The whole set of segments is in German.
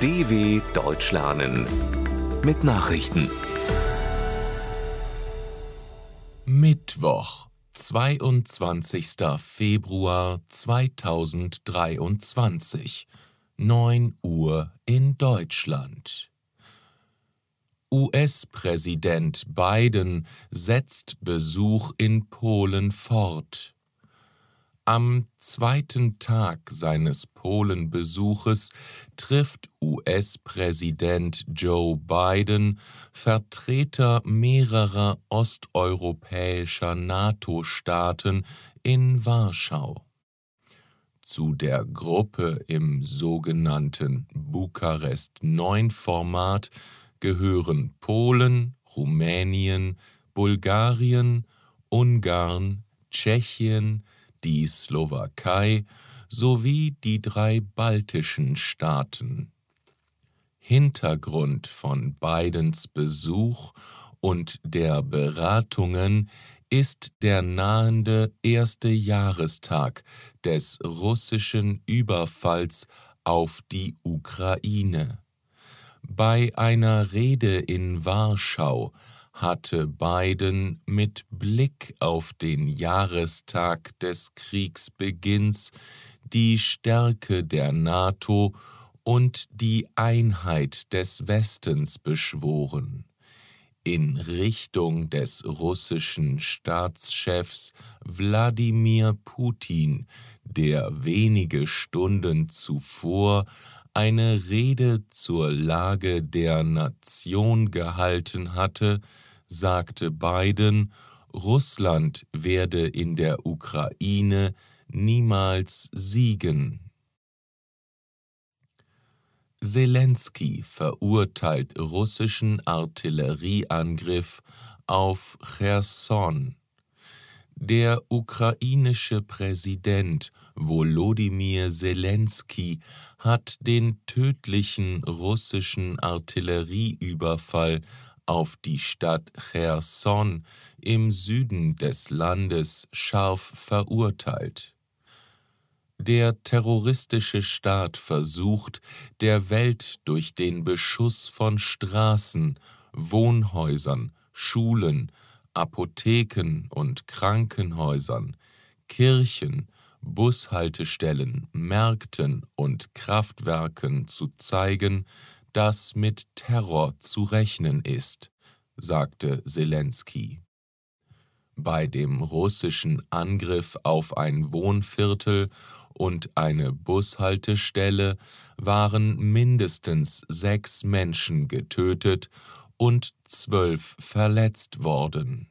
DW Deutsch lernen mit Nachrichten. Mittwoch, 22. Februar 2023, 9 Uhr in Deutschland. US-Präsident Biden setzt Besuch in Polen fort. Am zweiten Tag seines Polenbesuches trifft US-Präsident Joe Biden Vertreter mehrerer osteuropäischer NATO-Staaten in Warschau. Zu der Gruppe im sogenannten Bukarest-9-Format gehören Polen, Rumänien, Bulgarien, Ungarn, Tschechien, die Slowakei sowie die drei baltischen Staaten. Hintergrund von Bidens Besuch und der Beratungen ist der nahende erste Jahrestag des russischen Überfalls auf die Ukraine. Bei einer Rede in Warschau hatte Biden mit Blick auf den Jahrestag des Kriegsbeginns die Stärke der NATO und die Einheit des Westens beschworen. In Richtung des russischen Staatschefs Wladimir Putin, der wenige Stunden zuvor eine Rede zur Lage der Nation gehalten hatte, sagte Biden, Russland werde in der Ukraine niemals siegen. Zelensky verurteilt russischen Artillerieangriff auf Cherson. Der ukrainische Präsident Volodymyr Zelensky hat den tödlichen russischen Artillerieüberfall auf die Stadt Cherson im Süden des Landes scharf verurteilt. Der terroristische Staat versucht, der Welt durch den Beschuss von Straßen, Wohnhäusern, Schulen, Apotheken und Krankenhäusern, Kirchen, Bushaltestellen, Märkten und Kraftwerken zu zeigen, dass mit Terror zu rechnen ist, sagte Zelensky. Bei dem russischen Angriff auf ein Wohnviertel und eine Bushaltestelle waren mindestens sechs Menschen getötet und zwölf verletzt worden.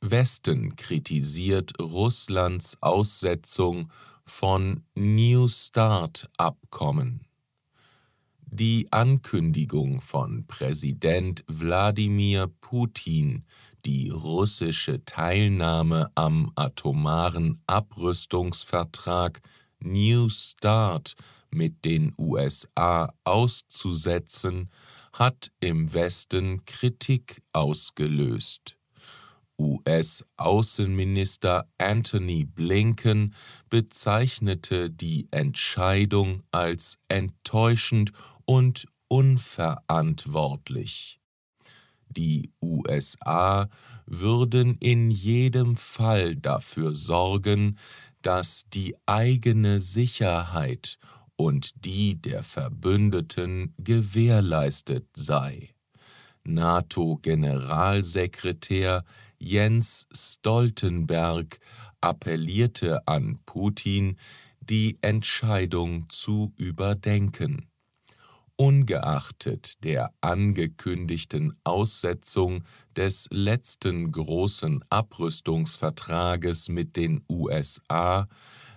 Westen kritisiert Russlands Aussetzung von New Start-Abkommen. Die Ankündigung von Präsident Wladimir Putin, die russische Teilnahme am atomaren Abrüstungsvertrag New Start mit den USA auszusetzen, hat im Westen Kritik ausgelöst. US-Außenminister Antony Blinken bezeichnete die Entscheidung als enttäuschend und unverantwortlich. Die USA würden in jedem Fall dafür sorgen, dass die eigene Sicherheit und die der Verbündeten gewährleistet sei. NATO-Generalsekretär Jens Stoltenberg appellierte an Putin, die Entscheidung zu überdenken. Ungeachtet der angekündigten Aussetzung des letzten großen Abrüstungsvertrages mit den USA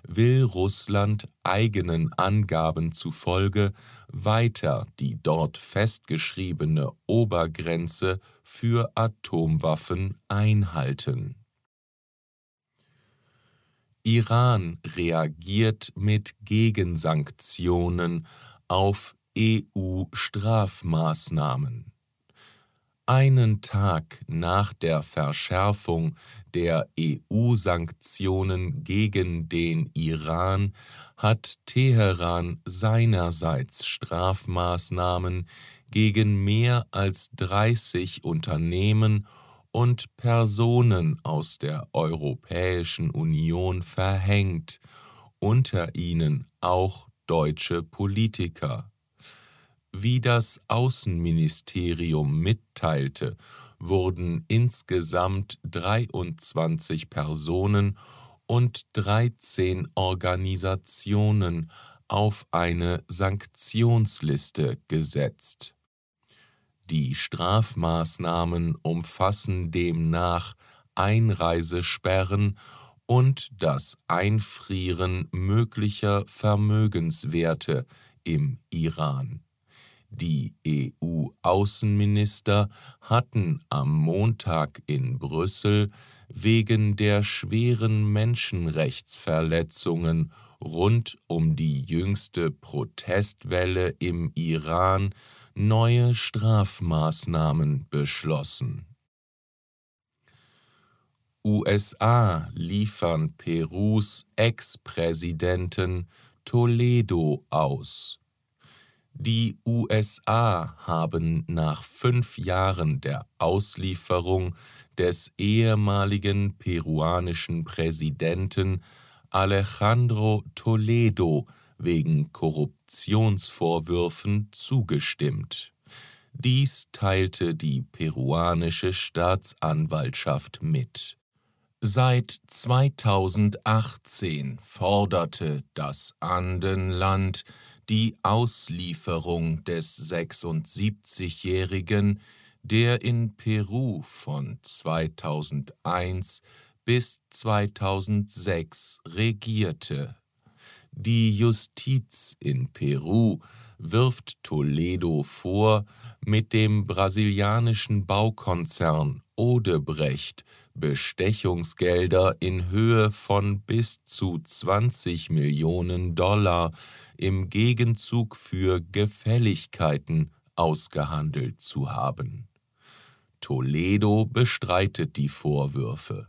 will Russland eigenen Angaben zufolge weiter die dort festgeschriebene Obergrenze für Atomwaffen einhalten. Iran reagiert mit Gegensanktionen auf EU-Strafmaßnahmen. einen Tag nach der Verschärfung der EU-Sanktionen gegen den Iran hat Teheran seinerseits Strafmaßnahmen gegen mehr als 30 Unternehmen und Personen aus der Europäischen Union verhängt, unter ihnen auch deutsche Politiker. Wie das Außenministerium mitteilte, wurden insgesamt 23 Personen und 13 Organisationen auf eine Sanktionsliste gesetzt. Die Strafmaßnahmen umfassen demnach Einreisesperren und das Einfrieren möglicher Vermögenswerte im Iran. Die EU-Außenminister hatten am Montag in Brüssel wegen der schweren Menschenrechtsverletzungen rund um die jüngste Protestwelle im Iran neue Strafmaßnahmen beschlossen. USA liefern Perus Ex-Präsidenten Toledo aus. Die USA haben nach fünf Jahren der Auslieferung des ehemaligen peruanischen Präsidenten Alejandro Toledo wegen Korruptionsvorwürfen zugestimmt. Dies teilte die peruanische Staatsanwaltschaft mit. Seit 2018 forderte das Andenland die Auslieferung des 76-Jährigen, der in Peru von 2001 bis 2006 regierte. Die Justiz in Peru wirft Toledo vor, mit dem brasilianischen Baukonzern Odebrecht Bestechungsgelder in Höhe von bis zu 20 Millionen Dollar im Gegenzug für Gefälligkeiten ausgehandelt zu haben. Toledo bestreitet die Vorwürfe.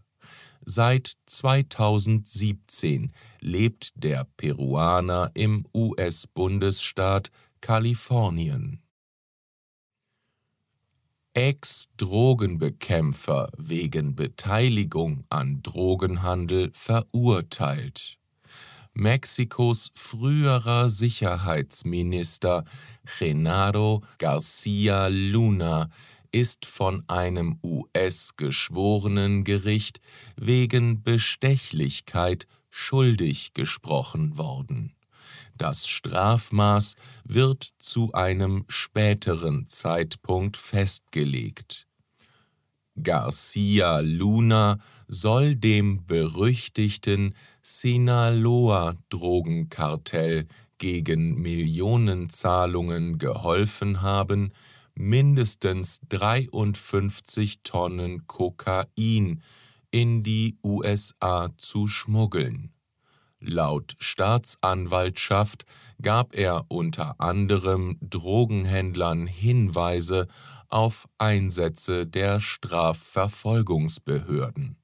Seit 2017 lebt der Peruaner im US-Bundesstaat Kalifornien. Ex-Drogenbekämpfer wegen Beteiligung an Drogenhandel verurteilt. Mexikos früherer Sicherheitsminister Genaro Garcia Luna ist von einem US-Geschworenengericht wegen Bestechlichkeit schuldig gesprochen worden. Das Strafmaß wird zu einem späteren Zeitpunkt festgelegt. Garcia Luna soll dem berüchtigten Sinaloa-Drogenkartell gegen Millionenzahlungen geholfen haben, mindestens 53 Tonnen Kokain in die USA zu schmuggeln. Laut Staatsanwaltschaft gab er unter anderem Drogenhändlern Hinweise auf Einsätze der Strafverfolgungsbehörden.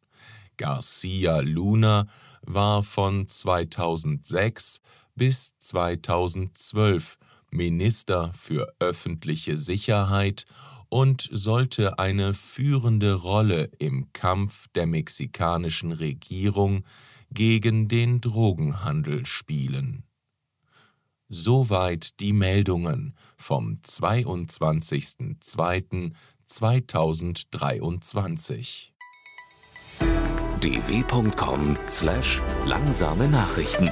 Garcia Luna war von 2006 bis 2012 Minister für öffentliche Sicherheit und sollte eine führende Rolle im Kampf der mexikanischen Regierung gegen den Drogenhandel spielen. Soweit die Meldungen vom 22.02.2023. dw.com/langsame Nachrichten